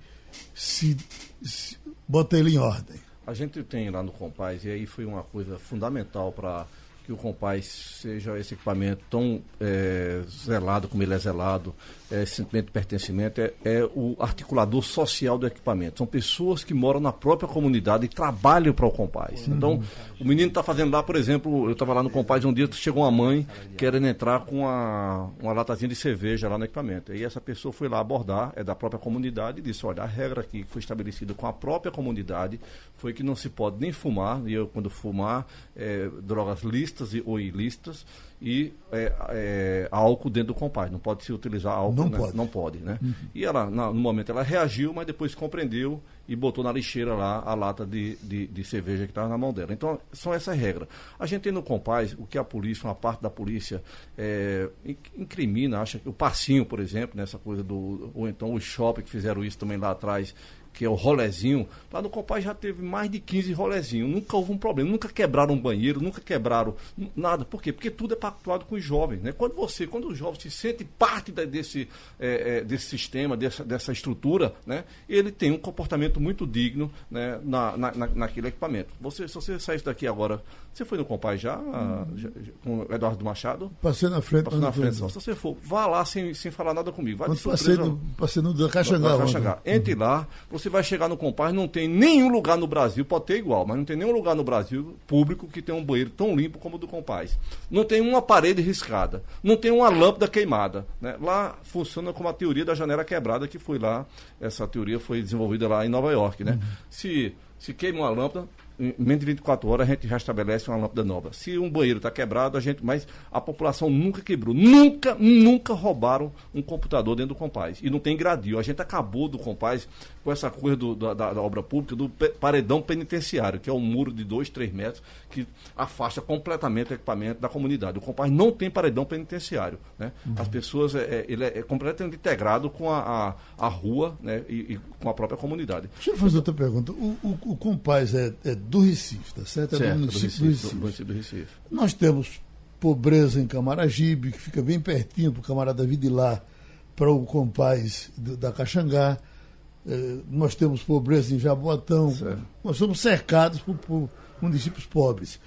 se, se bota ele em ordem? A gente tem lá no Compaz, e aí foi uma coisa fundamental para que o Compaz seja esse equipamento tão é, zelado como ele é zelado, é, esse sentimento de pertencimento, é, é, o articulador social do equipamento. São pessoas que moram na própria comunidade e trabalham para o Compaz. Uhum. Então, o menino está fazendo lá, por exemplo, eu estava lá no Compaz um dia, chegou uma mãe querendo entrar com uma, uma latazinha de cerveja lá no equipamento. E essa pessoa foi lá abordar, é da própria comunidade, e disse, olha, a regra aqui que foi estabelecida com a própria comunidade foi que não se pode nem fumar, e eu quando fumar, é, drogas e, ou ilícitas, e é, é, álcool dentro do compás. Não pode se utilizar álcool. Não né? pode. Não pode, né? Uhum. E ela, na, no momento, ela reagiu, mas depois compreendeu e botou na lixeira lá a lata de, de, de cerveja que estava na mão dela. Então, são essas regras. A gente tem no compás o que a polícia, uma parte da polícia, é, incrimina, acha que o passinho, por exemplo, nessa coisa do. Ou então o shopping que fizeram isso também lá atrás, que é o rolezinho, lá no Compaz já teve mais de 15 rolezinhos. Nunca houve um problema, nunca quebraram um banheiro, nunca quebraram nada. Por quê? Porque tudo é pactuado com os jovens. Né? Quando você, quando o jovem se sente parte da, desse, é, é, desse sistema, dessa, dessa estrutura, né? ele tem um comportamento muito digno né? na, na, naquele equipamento. Você, se você sair daqui agora, você foi no Compaz já, hum. já, com o Eduardo Machado? Passei na frente. Passei na frente. Se você for, vá lá sem, sem falar nada comigo. Vai passei, no, passei no da Caxangá. Entre lá, você você vai chegar no Compaz, não tem nenhum lugar no Brasil, pode ter igual, mas não tem nenhum lugar no Brasil público que tenha um banheiro tão limpo como o do Compaz. Não tem uma parede riscada, não tem uma lâmpada queimada. Né? Lá funciona como a teoria da janela quebrada, que foi lá, essa teoria foi desenvolvida lá em Nova York. Né? Uhum. Se, se queima uma lâmpada, em menos de 24 horas a gente já estabelece uma lâmpada nova. Se um banheiro está quebrado, a gente. Mas a população nunca quebrou. Nunca, nunca roubaram um computador dentro do Compaz. E não tem gradil. A gente acabou do Compaz com essa coisa do, da, da, obra pública do paredão penitenciário, que é um muro de 2, 3 metros que afasta completamente o equipamento da comunidade. O Compaz não tem paredão penitenciário. Né? Uhum. As pessoas. É, é, ele é, é completamente integrado com a, a, a rua né? E, e, com a própria comunidade. Deixa eu fazer outra pergunta. O, o, o Compaz é, é do Recife, tá certo? É certo, do município do Recife, do, município do Recife. Nós temos pobreza em Camaragibe, que fica bem pertinho para o camarada vir de lá para o compás da Caxangá. Eh, nós temos pobreza em Jaboatão. Certo. Nós somos cercados por, por, municípios pobres.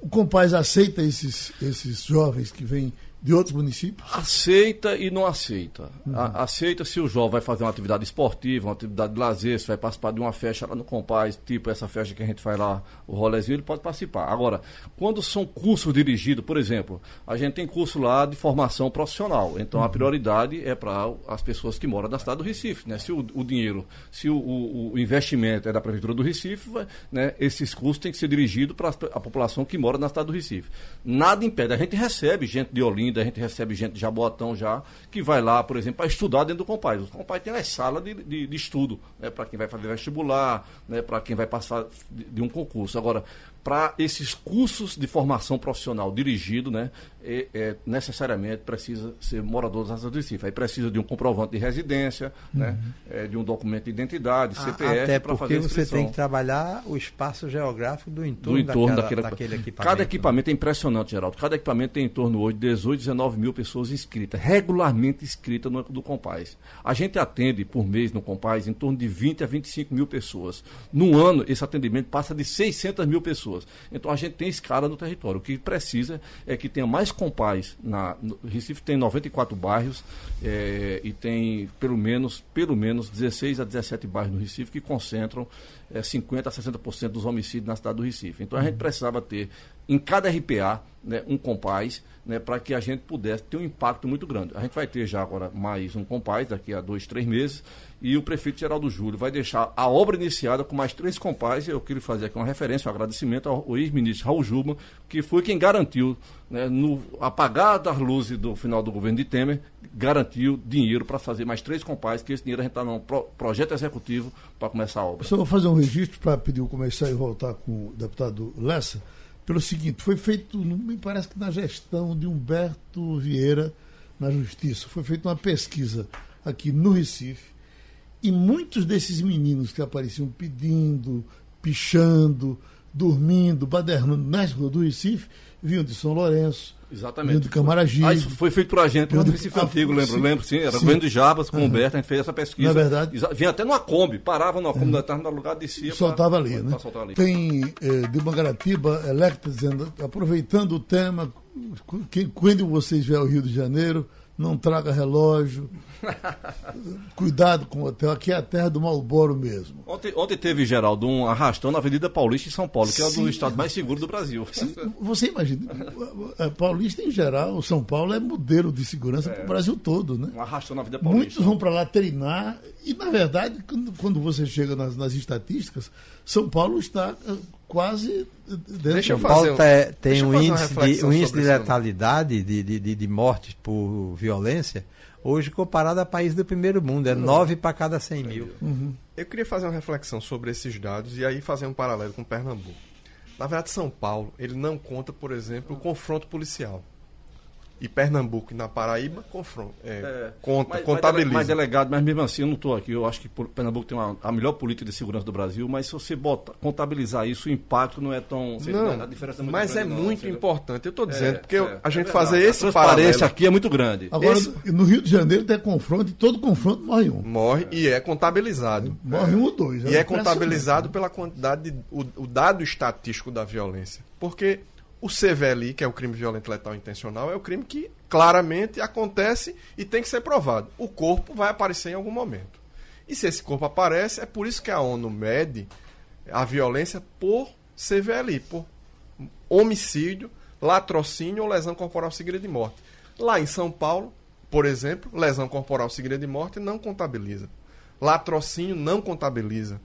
O compás aceita esses, esses jovens que vêm de outros municípios? Aceita e não aceita. Uhum. A, aceita se o jovem vai fazer uma atividade esportiva, uma atividade de lazer, se vai participar de uma festa lá no Compaz, tipo essa festa que a gente faz lá, o rolezinho, ele pode participar. Agora, quando são cursos dirigidos, por exemplo, a gente tem curso lá de formação profissional. Então uhum. a prioridade é para as pessoas que moram na cidade do Recife. Né? Se o, o dinheiro, se o, o, o, investimento é da Prefeitura do Recife, né, esses cursos têm que ser dirigidos para a população que mora na cidade do Recife. Nada impede. A gente recebe gente de Olinda a gente recebe gente de Jaboatão já, que vai lá, por exemplo, para estudar dentro do Compaz. O Compaz tem as salas de, de, de estudo, né, para quem vai fazer vestibular, né, para quem vai passar de, de um concurso. Agora, para esses cursos de formação profissional dirigido, né, é, é, necessariamente precisa ser morador da cidade do Recife. Aí precisa de um comprovante de residência, né, uhum. né, é, de um documento de identidade, CPF, Até porque você tem que trabalhar o espaço geográfico do entorno, do entorno daquela, daquele, daquele equipamento. Cada equipamento é impressionante, Geraldo. Cada equipamento tem em torno hoje de 18, 19 mil pessoas inscritas, regularmente inscritas no do Compaz. A gente atende por mês no Compaz em torno de 20 a 25 mil pessoas. No ano, esse atendimento passa de 600 mil pessoas. Então a gente tem escala no território. O que precisa é que tenha mais compás. Na, no Recife tem 94 bairros é, e tem pelo menos, pelo menos 16 a 17 bairros no Recife que concentram é, 50 a 60% dos homicídios na cidade do Recife. Então a gente precisava ter em cada RPA, né, um compás, né, para que a gente pudesse ter um impacto muito grande. A gente vai ter já agora mais um compás, daqui a dois, três meses, e o prefeito Geraldo Júlio vai deixar a obra iniciada com mais três compás. Eu queria fazer aqui uma referência, um agradecimento ao ex-ministro Raul Juba, que foi quem garantiu, né, no apagar das luzes do final do governo de Temer, garantiu dinheiro para fazer mais três compás, que esse dinheiro a gente está num pro, projeto executivo para começar a obra. Só vou fazer um registro para pedir o começar e voltar com o deputado Lessa, pelo seguinte, foi feito, me parece que na gestão de Humberto Vieira na Justiça, foi feita uma pesquisa aqui no Recife, e muitos desses meninos que apareciam pedindo, pichando, dormindo, badernando nas ruas do Recife, vinham de São Lourenço, Exatamente. vinham de Camaragibe. Ah, isso foi feito por a gente, do- Recife Antigo, lembro, sim. lembro, sim, era Sim. governo de Jabas, com o. Humberto, a gente fez essa pesquisa. Não é verdade? Vinha até numa Kombi, parava numa Kombi, estava no lugar, descia. pra- soltava ali, pra- né? pra soltar ali. Tem eh, de Mangaratiba, Electra dizendo, aproveitando o tema, que, quando vocês vier ao Rio de Janeiro, não traga relógio, cuidado com o hotel, aqui é a terra do Malboro mesmo. Ontem, ontem teve, Geraldo, um arrastão na Avenida Paulista em São Paulo, que é Sim. dos estados mais seguros do Brasil. Você imagina, a Paulista em geral, São Paulo é modelo de segurança para o Brasil todo, né? Um arrastão na Avenida Paulista. Muitos vão para lá treinar e, na verdade, quando, quando você chega nas, nas estatísticas, São Paulo está eh, quase dentro Deixa eu fazer Paulo um- tá- tem um índice, de, um índice de letalidade de, de, de, de mortes por violência, hoje comparado a países do primeiro mundo, é 9 para cada 100 mil. Eu queria fazer uma reflexão sobre esses dados e aí fazer um paralelo com Pernambuco. Na verdade, São Paulo, ele não conta, por exemplo, o confronto policial. E Pernambuco e na Paraíba, confronto, é, É, conta, mas- contabiliza. Mas, delegado, mas mesmo assim eu não estou aqui. Eu acho que Pernambuco tem uma- a melhor política de segurança do Brasil, mas se você bota, contabilizar isso, o impacto não é tão. sei lá, não, a diferença é muito mas é grande, não, muito entendeu? importante. Eu estou dizendo, É, porque é, eu- a é gente fazer A esse transparência paralelo aqui é muito grande. Agora, Esse- no Rio de Janeiro tem confronto e todo confronto morre um. morre e é contabilizado. Morre um ou dois. E é contabilizado pela quantidade, de, o, o dado estatístico da violência. Porque o CVLI, que é o crime violento letal intencional, é o crime que claramente acontece e tem que ser provado. O corpo vai aparecer em algum momento. E se esse corpo aparece, é por isso que a ONU mede a violência por CVLI, por homicídio, latrocínio ou lesão corporal seguida de morte. Lá em São Paulo, por exemplo, lesão corporal seguida de morte não contabiliza. Latrocínio não contabiliza.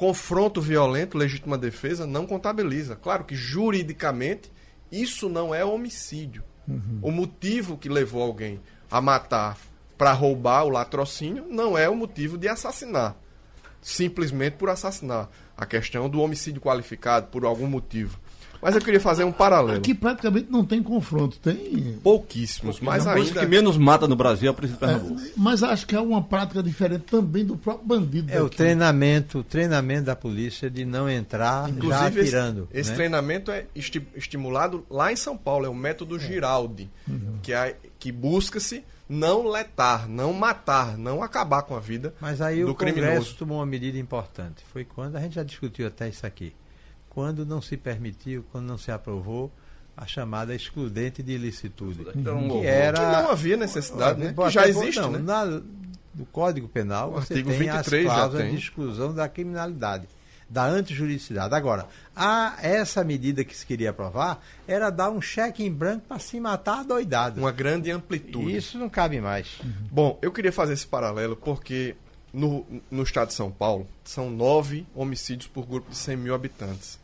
Confronto violento, legítima defesa, não contabiliza. Claro que juridicamente isso não é homicídio. O motivo que levou alguém a matar para roubar o latrocínio não é o motivo de assassinar. Simplesmente por assassinar. A questão do homicídio qualificado por algum motivo. Mas eu queria fazer um paralelo. Aqui praticamente não tem confronto. Tem. Pouquíssimos, mas a coisa ainda. que menos mata no Brasil é a Polícia de é, Pernambuco. mas acho que há uma prática diferente também do próprio bandido. É o daqui. treinamento, o treinamento da polícia de não entrar já Inclusive, esse, atirando. esse né? treinamento é esti- estimulado lá em São Paulo, é o método Giraldi, que, é, que busca-se não letar, não matar, não acabar com a vida Mas aí do o Congresso criminoso. tomou uma medida importante. Foi quando, a gente já discutiu até isso aqui, quando não se permitiu, quando não se aprovou a chamada excludente de ilicitude. Horror. Que era. Que não havia necessidade, né? Que já existe, não, né? na- no Código Penal O você artigo tem 23 as cláusulas de exclusão da criminalidade, da antijuridicidade. Agora, a, essa medida que se queria aprovar era dar um cheque em branco para se matar doidado. Uma grande amplitude. Isso não cabe mais. Bom, eu queria fazer esse paralelo porque no, no estado de São Paulo são nove homicídios por grupo de 100 mil habitantes.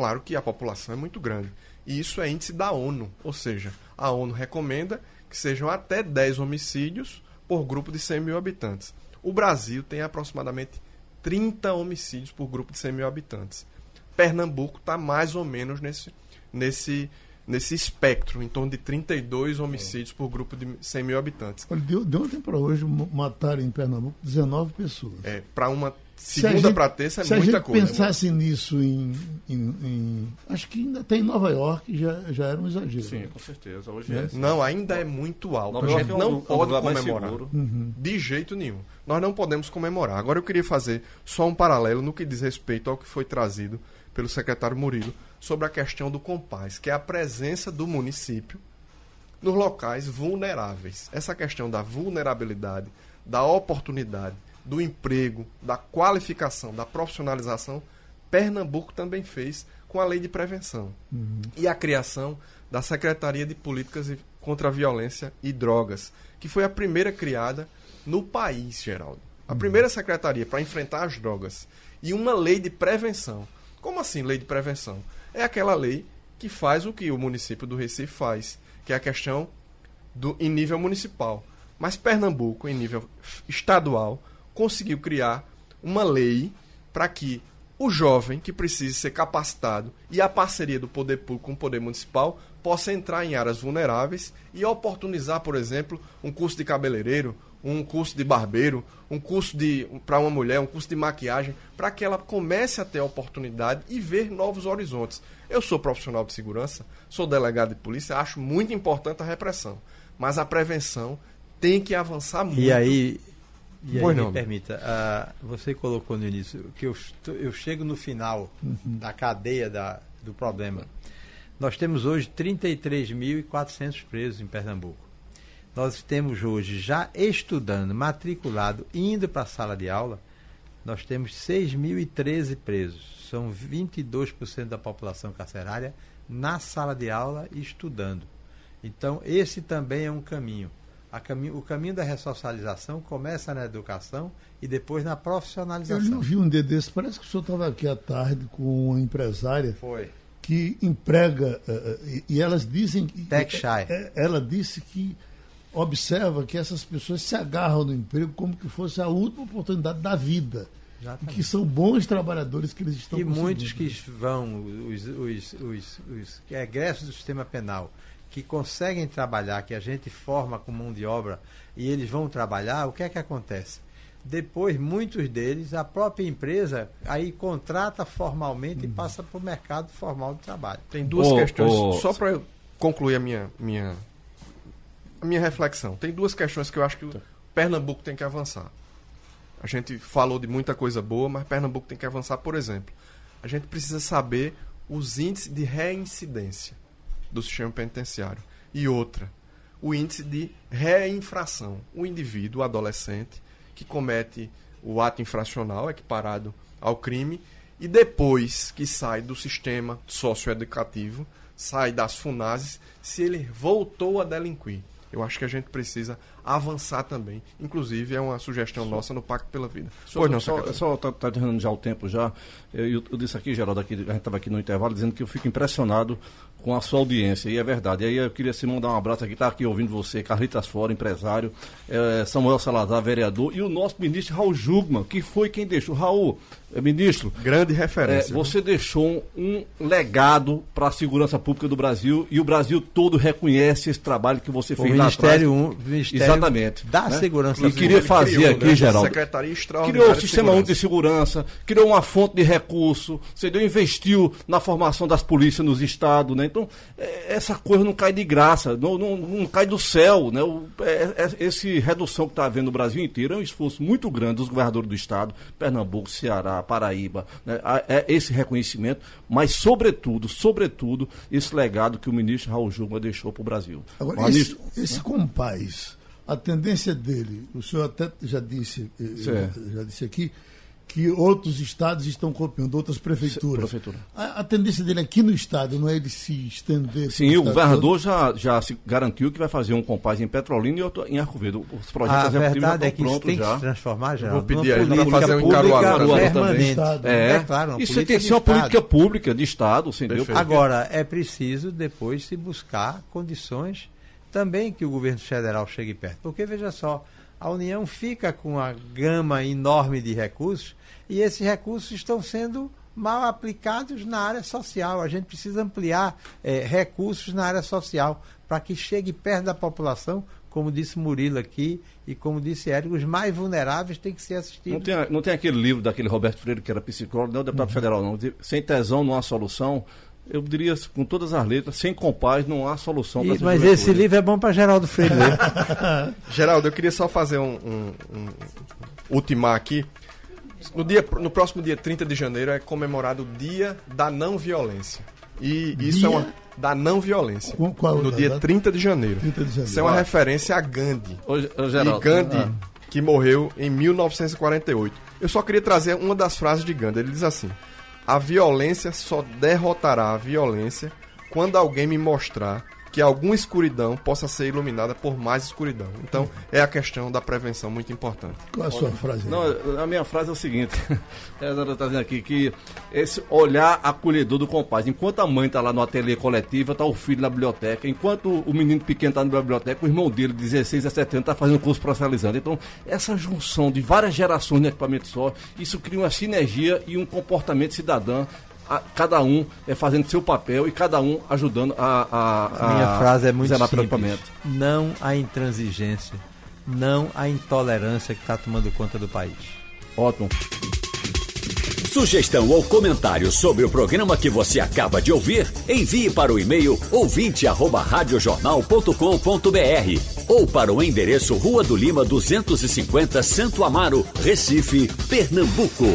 Claro que a população é muito grande. E isso é índice da ONU. Ou seja, a ONU recomenda que sejam até 10 homicídios por grupo de 100 mil habitantes. O Brasil tem aproximadamente 30 homicídios por grupo de 100 mil habitantes. Pernambuco está mais ou menos nesse, nesse, nesse espectro, em torno de 32 homicídios por grupo de 100 mil habitantes. Olha, de, de ontem para hoje mataram em Pernambuco 19 pessoas. É, para uma segunda gente- para terça é Se a muita gente coisa. pensasse nisso em, em- em- Acho que ainda tem em Nova York, já, já era um exagero. Sim, com certeza. Hoje Né? é. Não, ainda é muito alto. Nova a gente é não é pode comemorar. seguro. De jeito nenhum. Nós não podemos comemorar. Agora eu queria fazer só um paralelo no que diz respeito ao que foi trazido pelo secretário Murilo sobre a questão do compás, que é a presença do município nos locais vulneráveis. Essa questão da vulnerabilidade, da oportunidade, do emprego, da qualificação, da profissionalização Pernambuco também fez com a lei de prevenção Uhum. e a criação da Secretaria de Políticas contra a Violência e Drogas, que foi a primeira criada no país, Geraldo. A primeira secretaria para enfrentar as drogas e uma lei de prevenção. Como assim lei de prevenção? É aquela lei que faz o que o município do Recife faz, que é a questão do em nível municipal. Mas Pernambuco, em nível estadual, conseguiu criar uma lei para que o jovem que precise ser capacitado e a parceria do poder público com o poder municipal possa entrar em áreas vulneráveis e oportunizar, por exemplo, um curso de cabeleireiro, um curso de barbeiro, um curso de para uma mulher, um curso de maquiagem, para que ela comece a ter a oportunidade e ver novos horizontes. Eu sou profissional de segurança, sou delegado de polícia, acho muito importante a repressão, mas a prevenção tem que avançar muito. E aí, e aí me permita, ah, você colocou no início que eu, eu chego no final da cadeia da, do problema. Nós temos hoje 33.400 presos em Pernambuco. Nós temos hoje já estudando, matriculado, indo para a sala de aula, nós temos 6.013 presos. São 22% da população carcerária na sala de aula estudando. Então, esse também é um caminho. A caminho o caminho da ressocialização começa na educação e depois na Eu profissionalização. vi um dia desse, parece que o senhor estava aqui à tarde com uma empresária Foi. que emprega, eh, e, e elas dizem que. Tech Shy. eh, Ela disse que observa que essas pessoas se agarram no emprego como que fosse a última oportunidade da vida. Exatamente. que são bons trabalhadores que eles estão E muitos que vão, os, os, os, os egressos do sistema penal, que conseguem trabalhar, que a gente forma com mão de obra e eles vão trabalhar, o que é que acontece? Depois, muitos deles, a própria empresa aí contrata formalmente e passa para o mercado formal de trabalho. Tem duas Ô, questões, ô, só para eu concluir a minha, minha, a minha reflexão. Tem duas questões que eu acho que o Pernambuco tem que avançar. A gente falou de muita coisa boa, mas Pernambuco tem que avançar, por exemplo. A gente precisa saber os índices de reincidência do sistema penitenciário. E outra, o índice de reinfração. O indivíduo, o adolescente, que comete o ato infracional equiparado ao crime e depois que sai do sistema socioeducativo, sai das FUNASES, se ele voltou a delinquir. Eu acho que a gente precisa avançar também. Inclusive, é uma sugestão nossa no Pacto pela Vida. Pois não, só, secretário. só tá, tá terminando já o tempo já. Eu, eu, eu disse aqui, Geraldo, aqui, a gente estava aqui no intervalo, dizendo que eu fico impressionado com a sua audiência, e é verdade. E aí eu queria se mandar um abraço aqui, tá aqui ouvindo você, Carlitas Fora, empresário, eh, Samuel Salazar, vereador, e o nosso ministro Raul Jugman, que foi quem deixou. Raul, eh, ministro, Grande é, referência. você deixou um, legado para a segurança pública do Brasil e o Brasil todo reconhece esse trabalho que você O fez lá atrás. Ministério, um, Ministério Exatamente. da né? Segurança E queria fazer criou, aqui, né, Geraldo. Secretaria Extraordinária Criou o Sistema Único de Segurança. Segurança, criou uma fonte de recurso, você deu, investiu na formação das polícias nos estados, né? Então, é, essa coisa não cai de graça, não, não, não cai do céu, né? O, é, é, esse redução que está havendo no Brasil inteiro é um esforço muito grande dos governadores do estado, Pernambuco, Ceará, Paraíba, né? É esse reconhecimento, mas sobretudo, sobretudo, esse legado que o ministro Raul Jugman deixou para o Brasil. Agora, esse, nisso- esse compaz, a tendência dele, o senhor até já disse, eh, Certo. já disse aqui, que outros estados estão copiando, outras prefeituras. Prefeitura. A, a tendência dele aqui no estado não é de se estender. Sim, o governador já, já se garantiu que vai fazer um compás em Petrolina e outro em Arco Verde. Os projetos A verdade já é que estão isso prontos tem que já. se transformar, já. vou pedir ele política fazer um Caruaru também. É, É claro, isso tem que ser uma Estado. política pública de Estado, entendeu? Agora, é preciso depois se buscar condições também que o governo federal chegue perto. Porque, veja só, a União fica com uma gama enorme de recursos e esses recursos estão sendo mal aplicados na área social. A gente precisa ampliar eh, recursos na área social para que chegue perto da população, como disse Murilo aqui e como disse Érico, os mais vulneráveis têm que ser assistidos. Não tem, não tem aquele livro daquele Roberto Freire que era psicólogo, não é o Uhum. deputado federal, não. Sem tesão não há solução. Eu diria com todas as letras, sem compás não há solução para mas esse livro é bom para Geraldo Freire ler. Geraldo, eu queria só fazer um, um, um ultimar aqui. No, dia, no próximo dia 30 de janeiro é comemorado o Dia da Não Violência. E isso Dia? é uma. Da não violência. Qual- qual no dia data? 30 de janeiro. 30 de janeiro. Isso é uma Ah. referência a Gandhi. Ô, ô, E Geraldo, Gandhi, ah, que morreu em 1948. Eu só queria trazer uma das frases de Gandhi. Ele diz assim: a violência só derrotará a violência quando alguém me mostrar que alguma escuridão possa ser iluminada por mais escuridão. Então, é a questão da prevenção muito importante. Qual é a sua frase? Não, a minha frase é o seguinte: ela está dizendo aqui que esse olhar acolhedor do compadre. Enquanto a mãe está lá no ateliê coletivo, está o filho na biblioteca. Enquanto o menino pequeno está na biblioteca, o irmão dele, de 16 a 70, está fazendo curso profissionalizando. Então, essa junção de várias gerações de equipamento só, isso cria uma sinergia e um comportamento cidadão a, cada um é fazendo seu papel e cada um ajudando a. A, a minha frase é muito simples. Não há intransigência, não há intolerância que está tomando conta do país. Ótimo. Sugestão ou comentário sobre o programa que você acaba de ouvir, envie para o e-mail ouvinte@radiojornal.com.br ou para o endereço Rua do Lima 250, Santo Amaro, Recife, Pernambuco.